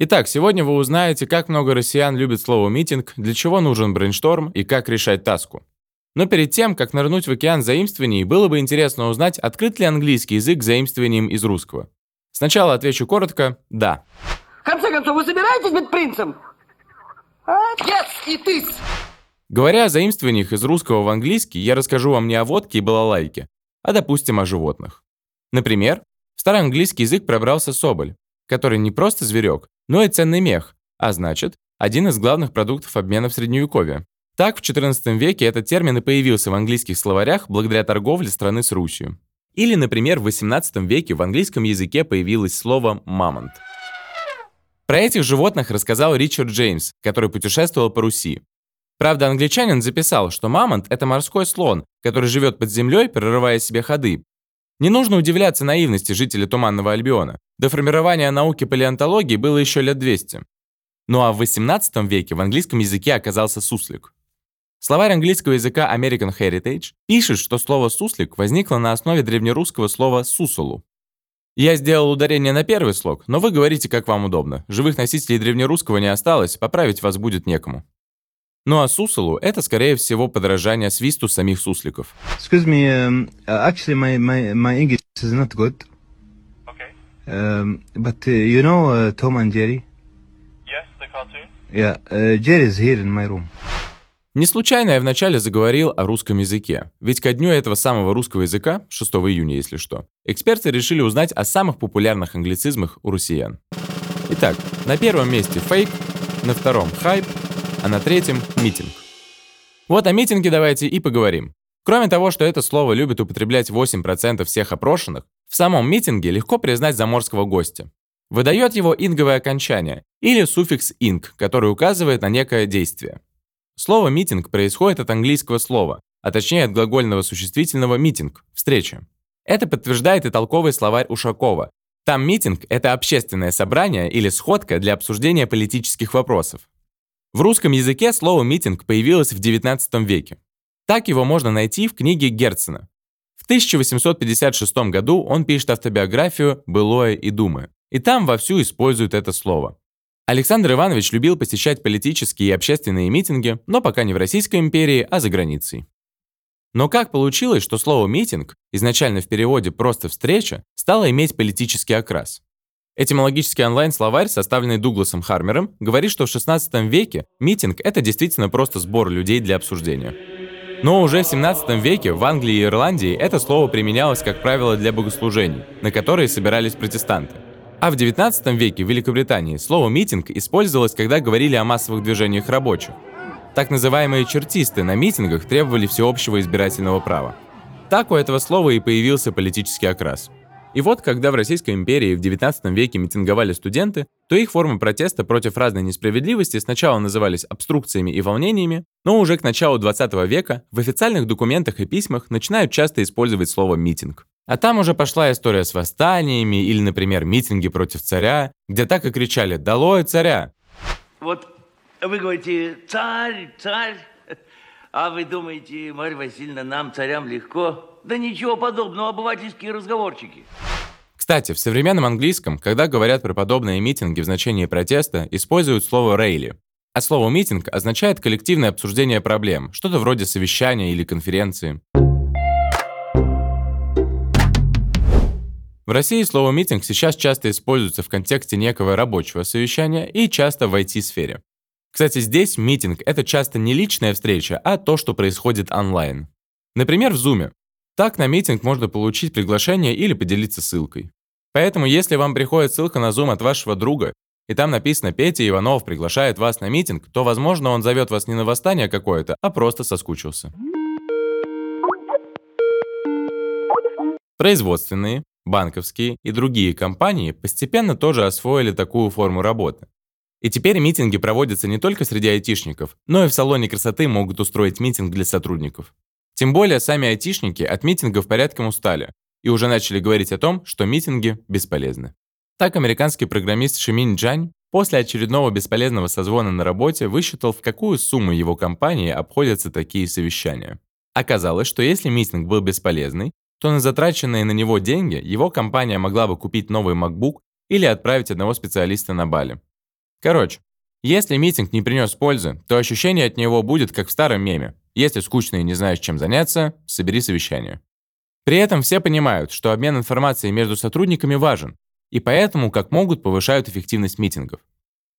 Итак, сегодня вы узнаете, как много россиян любят слово «митинг», для чего нужен брейншторм и как решать таску. Но перед тем, как нырнуть в океан заимствований, было бы интересно узнать, открыт ли английский язык заимствованиям из русского. Сначала отвечу коротко «да». В конце концов, вы собираетесь быть принцем? Отец и ты! Говоря о заимствованиях из русского в английский, я расскажу вам не о водке и балалайке, а, допустим, о животных. Например, в старый английский язык пробрался соболь, который не просто зверек, но и ценный мех, а значит, один из главных продуктов обмена в Средневековье. Так, в XIV веке этот термин и появился в английских словарях благодаря торговле страны с Русью. Или, например, в XVIII веке в английском языке появилось слово «мамонт». Про этих животных рассказал Ричард Джеймс, который путешествовал по Руси. Правда, англичанин записал, что мамонт – это морской слон, который живет под землей, прорывая себе ходы. Не нужно удивляться наивности жителей Туманного Альбиона. До формирования науки палеонтологии было еще лет 200. Ну а в 18 веке в английском языке оказался суслик. Словарь английского языка American Heritage пишет, что слово «суслик» возникло на основе древнерусского слова «сусолу». Я сделал ударение на первый слог, но вы говорите, как вам удобно. Живых носителей древнерусского не осталось, поправить вас будет некому. Ну а сусолу – это, скорее всего, подражание свисту самих сусликов. Excuse me, um, actually my, my, my English is not good. Um, but uh, you know uh, Tom and Jerry? Yes, the cartoon. Yeah, uh, Jerry is here in my room. Не случайно я вначале заговорил о русском языке. Ведь ко дню этого самого русского языка, 6 июня, если что, эксперты решили узнать о самых популярных англицизмах у россиян. Итак, на первом месте фейк, на втором хайп, а на третьем митинг. Вот о митинге давайте и поговорим. Кроме того, что это слово любит употреблять 8% всех опрошенных, в самом митинге легко признать заморского гостя. Выдает его инговое окончание или суффикс «инг», который указывает на некое действие. Слово «митинг» происходит от английского слова, а точнее от глагольного существительного «митинг» – «встреча». Это подтверждает и толковый словарь Ушакова. Там митинг – это общественное собрание или сходка для обсуждения политических вопросов. В русском языке слово «митинг» появилось в XIX веке. Так его можно найти в книге Герцена. В 1856 году он пишет автобиографию «Былое и думы», и там вовсю использует это слово. Александр Иванович любил посещать политические и общественные митинги, но пока не в Российской империи, а за границей. Но как получилось, что слово «митинг», изначально в переводе просто «встреча», стало иметь политический окрас? Этимологический онлайн-словарь, составленный Дугласом Хармером, говорит, что в 16 веке митинг – это действительно просто сбор людей для обсуждения. Но уже в 17 веке в Англии и Ирландии это слово применялось, как правило, для богослужений, на которые собирались протестанты. А в 19 веке в Великобритании слово «митинг» использовалось, когда говорили о массовых движениях рабочих. Так называемые чертисты на митингах требовали всеобщего избирательного права. Так у этого слова и появился политический окрас. И вот, когда в Российской империи в XIX веке митинговали студенты, то их формы протеста против разной несправедливости сначала назывались обструкциями и волнениями, но уже к началу XX века в официальных документах и письмах начинают часто использовать слово «митинг». А там уже пошла история с восстаниями или, например, митинги против царя, где так и кричали «Долой царя!». Вот вы говорите «царь, царь», а вы думаете, Марья Васильевна, нам, царям, легко? Да ничего подобного, обывательские разговорчики. Кстати, в современном английском, когда говорят про подобные митинги в значении протеста, используют слово «рейли». А слово «митинг» означает коллективное обсуждение проблем, что-то вроде совещания или конференции. В России слово «митинг» сейчас часто используется в контексте некого рабочего совещания и часто в IT-сфере. Кстати, здесь митинг — это часто не личная встреча, а то, что происходит онлайн. Например, в Zoom. Так на митинг можно получить приглашение или поделиться ссылкой. Поэтому, если вам приходит ссылка на Zoom от вашего друга, и там написано «Петя Иванов приглашает вас на митинг», то, возможно, он зовет вас не на восстание какое-то, а просто соскучился. Производственные, банковские и другие компании постепенно тоже освоили такую форму работы. И теперь митинги проводятся не только среди айтишников, но и в салоне красоты могут устроить митинг для сотрудников. Тем более сами айтишники от митингов порядком устали и уже начали говорить о том, что митинги бесполезны. Так американский программист Шимин Джань после очередного бесполезного созвона на работе высчитал, в какую сумму его компании обходятся такие совещания. Оказалось, что если митинг был бесполезный, то на затраченные на него деньги его компания могла бы купить новый MacBook или отправить одного специалиста на Бали. Короче, если митинг не принес пользы, то ощущение от него будет как в старом меме. Если скучно и не знаешь, чем заняться, собери совещание. При этом все понимают, что обмен информацией между сотрудниками важен, и поэтому как могут повышают эффективность митингов.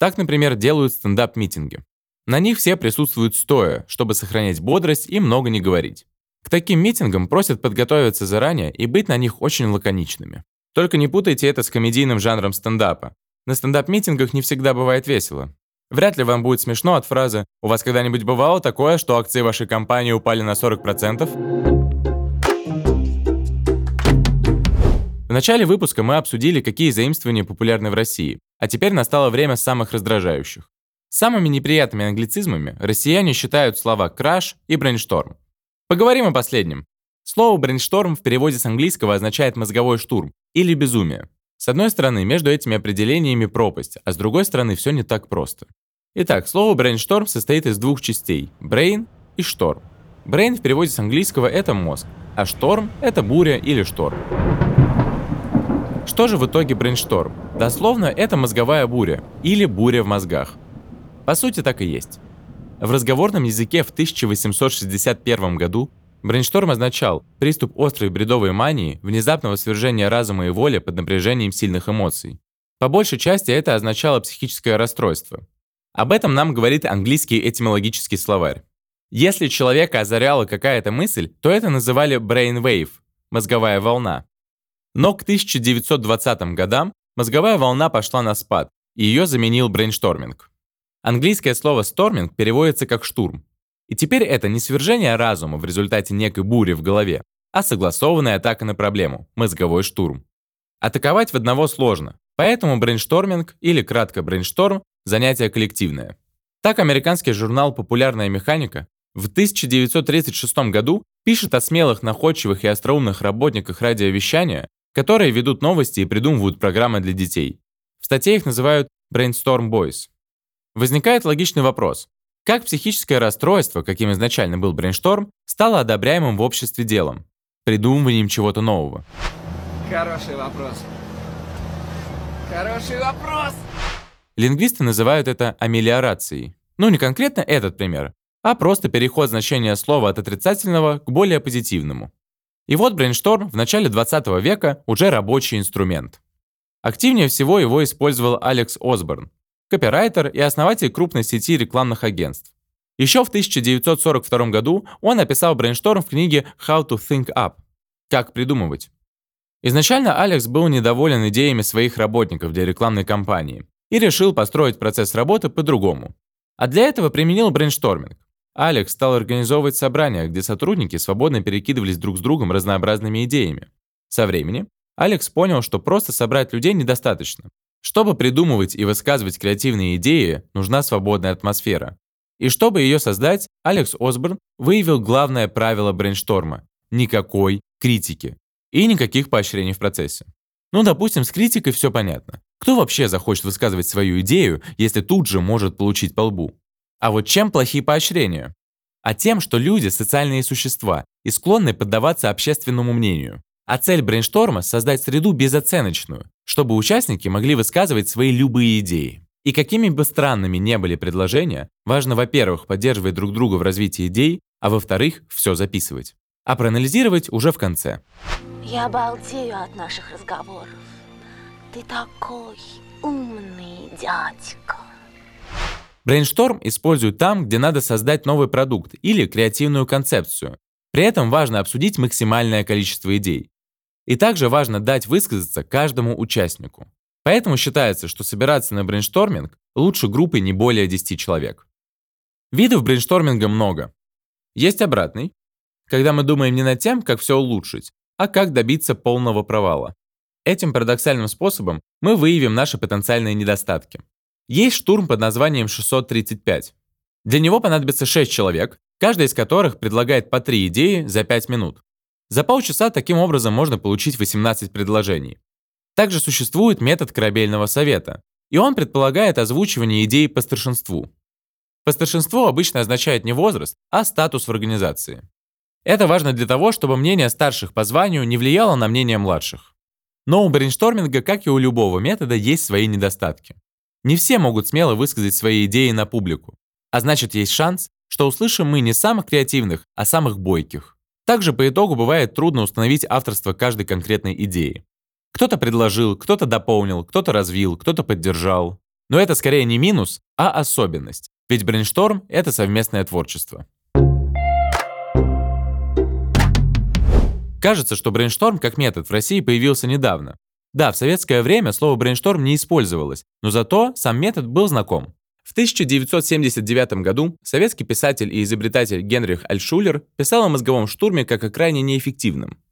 Так, например, делают стендап-митинги. На них все присутствуют стоя, чтобы сохранять бодрость и много не говорить. К таким митингам просят подготовиться заранее и быть на них очень лаконичными. Только не путайте это с комедийным жанром стендапа, на стендап-митингах не всегда бывает весело. Вряд ли вам будет смешно от фразы «У вас когда-нибудь бывало такое, что акции вашей компании упали на 40%?» В начале выпуска мы обсудили, какие заимствования популярны в России, а теперь настало время самых раздражающих. Самыми неприятными англицизмами россияне считают слова «краш» и «брейншторм». Поговорим о последнем. Слово «брейншторм» в переводе с английского означает «мозговой штурм» или «безумие». С одной стороны, между этими определениями пропасть, а с другой стороны, все не так просто. Итак, слово brainstorm состоит из двух частей – brain и storm. Brain в переводе с английского – это мозг, а storm – это буря или шторм. Что же в итоге брейншторм? Дословно, это мозговая буря или буря в мозгах. По сути, так и есть. В разговорном языке в 1861 году Брейншторм означал приступ острой бредовой мании, внезапного свержения разума и воли под напряжением сильных эмоций. По большей части это означало психическое расстройство. Об этом нам говорит английский этимологический словарь. Если человека озаряла какая-то мысль, то это называли brainwave – мозговая волна. Но к 1920 годам мозговая волна пошла на спад, и ее заменил брейншторминг. Английское слово «storming» переводится как «штурм», и теперь это не свержение разума в результате некой бури в голове, а согласованная атака на проблему – мозговой штурм. Атаковать в одного сложно, поэтому брейншторминг или кратко брейншторм – занятие коллективное. Так американский журнал «Популярная механика» в 1936 году пишет о смелых, находчивых и остроумных работниках радиовещания, которые ведут новости и придумывают программы для детей. В статье их называют Brainstorm Boys. Возникает логичный вопрос. Как психическое расстройство, каким изначально был брейншторм, стало одобряемым в обществе делом, придумыванием чего-то нового? Хороший вопрос. Хороший вопрос! Лингвисты называют это амелиорацией. Ну, не конкретно этот пример, а просто переход значения слова от отрицательного к более позитивному. И вот брейншторм в начале 20 века уже рабочий инструмент. Активнее всего его использовал Алекс Осборн, копирайтер и основатель крупной сети рекламных агентств. Еще в 1942 году он описал брейншторм в книге «How to Think Up» – «Как придумывать». Изначально Алекс был недоволен идеями своих работников для рекламной кампании и решил построить процесс работы по-другому. А для этого применил брейншторминг. Алекс стал организовывать собрания, где сотрудники свободно перекидывались друг с другом разнообразными идеями. Со временем Алекс понял, что просто собрать людей недостаточно. Чтобы придумывать и высказывать креативные идеи, нужна свободная атмосфера. И чтобы ее создать, Алекс Осборн выявил главное правило брейншторма – никакой критики и никаких поощрений в процессе. Ну, допустим, с критикой все понятно. Кто вообще захочет высказывать свою идею, если тут же может получить по лбу? А вот чем плохие поощрения? А тем, что люди – социальные существа и склонны поддаваться общественному мнению. А цель брейншторма – создать среду безоценочную, чтобы участники могли высказывать свои любые идеи. И какими бы странными не были предложения, важно, во-первых, поддерживать друг друга в развитии идей, а во-вторых, все записывать. А проанализировать уже в конце. Я балдею от наших разговоров. Ты такой умный дядька. Брейншторм используют там, где надо создать новый продукт или креативную концепцию. При этом важно обсудить максимальное количество идей. И также важно дать высказаться каждому участнику. Поэтому считается, что собираться на брейншторминг лучше группой не более 10 человек. Видов брейншторминга много. Есть обратный, когда мы думаем не над тем, как все улучшить, а как добиться полного провала. Этим парадоксальным способом мы выявим наши потенциальные недостатки. Есть штурм под названием 635. Для него понадобится 6 человек, каждый из которых предлагает по 3 идеи за 5 минут. За полчаса таким образом можно получить 18 предложений. Также существует метод корабельного совета, и он предполагает озвучивание идей по старшинству. По старшинству обычно означает не возраст, а статус в организации. Это важно для того, чтобы мнение старших по званию не влияло на мнение младших. Но у брейншторминга, как и у любого метода, есть свои недостатки. Не все могут смело высказать свои идеи на публику. А значит, есть шанс, что услышим мы не самых креативных, а самых бойких. Также по итогу бывает трудно установить авторство каждой конкретной идеи. Кто-то предложил, кто-то дополнил, кто-то развил, кто-то поддержал. Но это скорее не минус, а особенность. Ведь брейншторм — это совместное творчество. Кажется, что брейншторм как метод в России появился недавно. Да, в советское время слово брейншторм не использовалось, но зато сам метод был знаком. В 1979 году советский писатель и изобретатель Генрих Альтшуллер писал о мозговом штурме как о крайне неэффективном.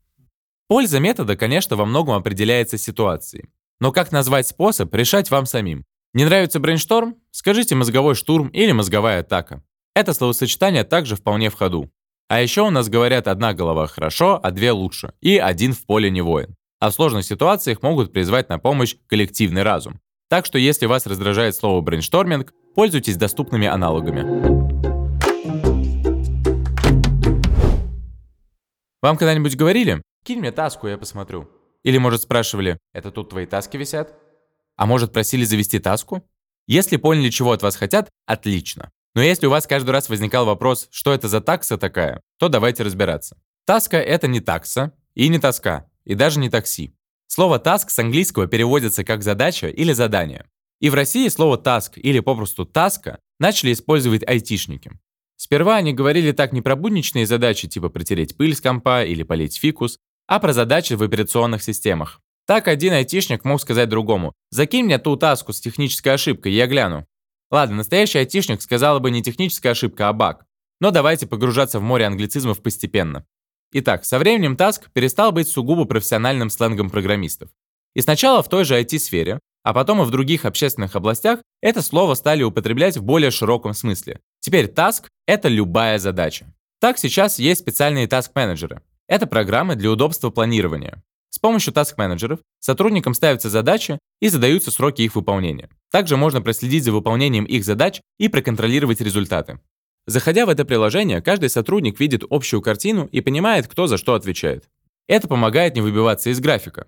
Польза метода, конечно, во многом определяется ситуацией. Но как назвать способ, решать вам самим. Не нравится брейншторм? Скажите мозговой штурм или мозговая атака. Это словосочетание также вполне в ходу. А еще у нас говорят одна голова хорошо, а две лучше, и один в поле не воин. А в сложных ситуациях могут призвать на помощь коллективный разум. Так что если вас раздражает слово брейншторминг, пользуйтесь доступными аналогами. Вам когда-нибудь говорили? Кинь мне таску, я посмотрю. Или, может, спрашивали, это тут твои таски висят? А может, просили завести таску? Если поняли, чего от вас хотят, отлично. Но если у вас каждый раз возникал вопрос, что это за такса такая, то давайте разбираться. Таска — это не такса и не тоска, и даже не такси. Слово task с английского переводится как задача или задание. И в России слово task или попросту таска начали использовать айтишники. Сперва они говорили так не про будничные задачи типа протереть пыль с компа или полить фикус, а про задачи в операционных системах. Так один айтишник мог сказать другому «Закинь мне ту таску с технической ошибкой, я гляну». Ладно, настоящий айтишник сказал бы не техническая ошибка, а баг. Но давайте погружаться в море англицизмов постепенно. Итак, со временем Task перестал быть сугубо профессиональным сленгом программистов. И сначала в той же IT-сфере, а потом и в других общественных областях это слово стали употреблять в более широком смысле. Теперь Task — это любая задача. Так сейчас есть специальные task-менеджеры. Это программы для удобства планирования. С помощью task-менеджеров сотрудникам ставятся задачи и задаются сроки их выполнения. Также можно проследить за выполнением их задач и проконтролировать результаты. Заходя в это приложение, каждый сотрудник видит общую картину и понимает, кто за что отвечает. Это помогает не выбиваться из графика.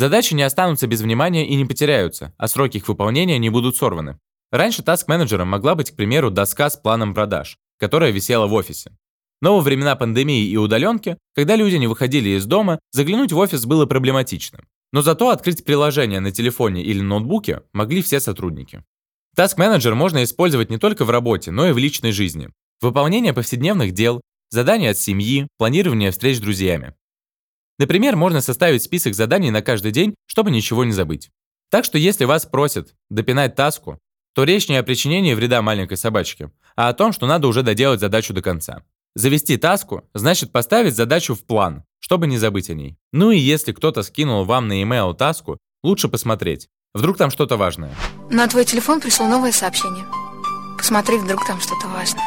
Задачи не останутся без внимания и не потеряются, а сроки их выполнения не будут сорваны. Раньше таск-менеджером могла быть, к примеру, доска с планом продаж, которая висела в офисе. Но во времена пандемии и удаленки, когда люди не выходили из дома, заглянуть в офис было проблематично. Но зато открыть приложение на телефоне или ноутбуке могли все сотрудники. Task Manager можно использовать не только в работе, но и в личной жизни. Выполнение повседневных дел, задания от семьи, планирование встреч с друзьями. Например, можно составить список заданий на каждый день, чтобы ничего не забыть. Так что если вас просят допинать таску, то речь не о причинении вреда маленькой собачке, а о том, что надо уже доделать задачу до конца. Завести таску значит поставить задачу в план, чтобы не забыть о ней. Ну и если кто-то скинул вам на e-mail таску, лучше посмотреть. Вдруг там что-то важное. На твой телефон пришло новое сообщение. Посмотри, вдруг там что-то важное.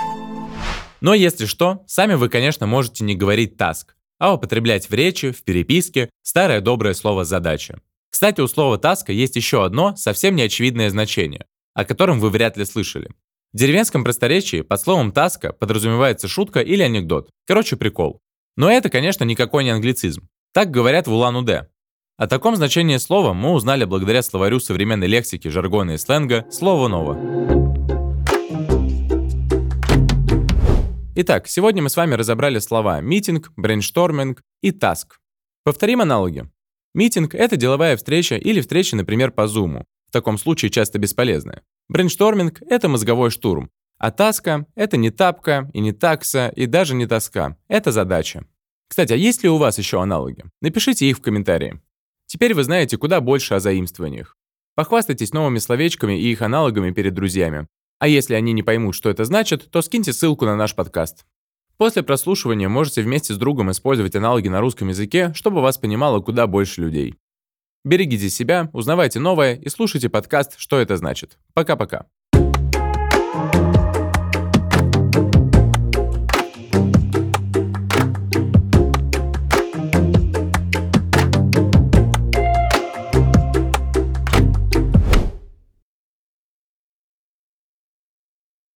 Но если что, сами вы, конечно, можете не говорить таск, а употреблять в речи, в переписке старое доброе слово «задача». Кстати, у слова «таска» есть еще одно совсем неочевидное значение, о котором вы вряд ли слышали. В деревенском просторечии под словом «таска» подразумевается шутка или анекдот. Короче, прикол. Но это, конечно, никакой не англицизм. Так говорят в Улан-Удэ. О таком значении слова мы узнали благодаря словарю современной лексики, жаргона и сленга «Слово ново». Итак, сегодня мы с вами разобрали слова «митинг», «брейншторминг» и «таск». Повторим аналоги. Митинг — это деловая встреча или встреча, например, по Zoom. В таком случае часто бесполезная. Брейншторминг — это мозговой штурм. А таска — это не тапка и не такса, и даже не тоска. Это задача. Кстати, а есть ли у вас еще аналоги? Напишите их в комментарии. Теперь вы знаете куда больше о заимствованиях. Похвастайтесь новыми словечками и их аналогами перед друзьями. А если они не поймут, что это значит, то скиньте ссылку на наш подкаст. После прослушивания можете вместе с другом использовать аналоги на русском языке, чтобы вас понимало куда больше людей. Берегите себя, узнавайте новое и слушайте подкаст «Что это значит». Пока-пока.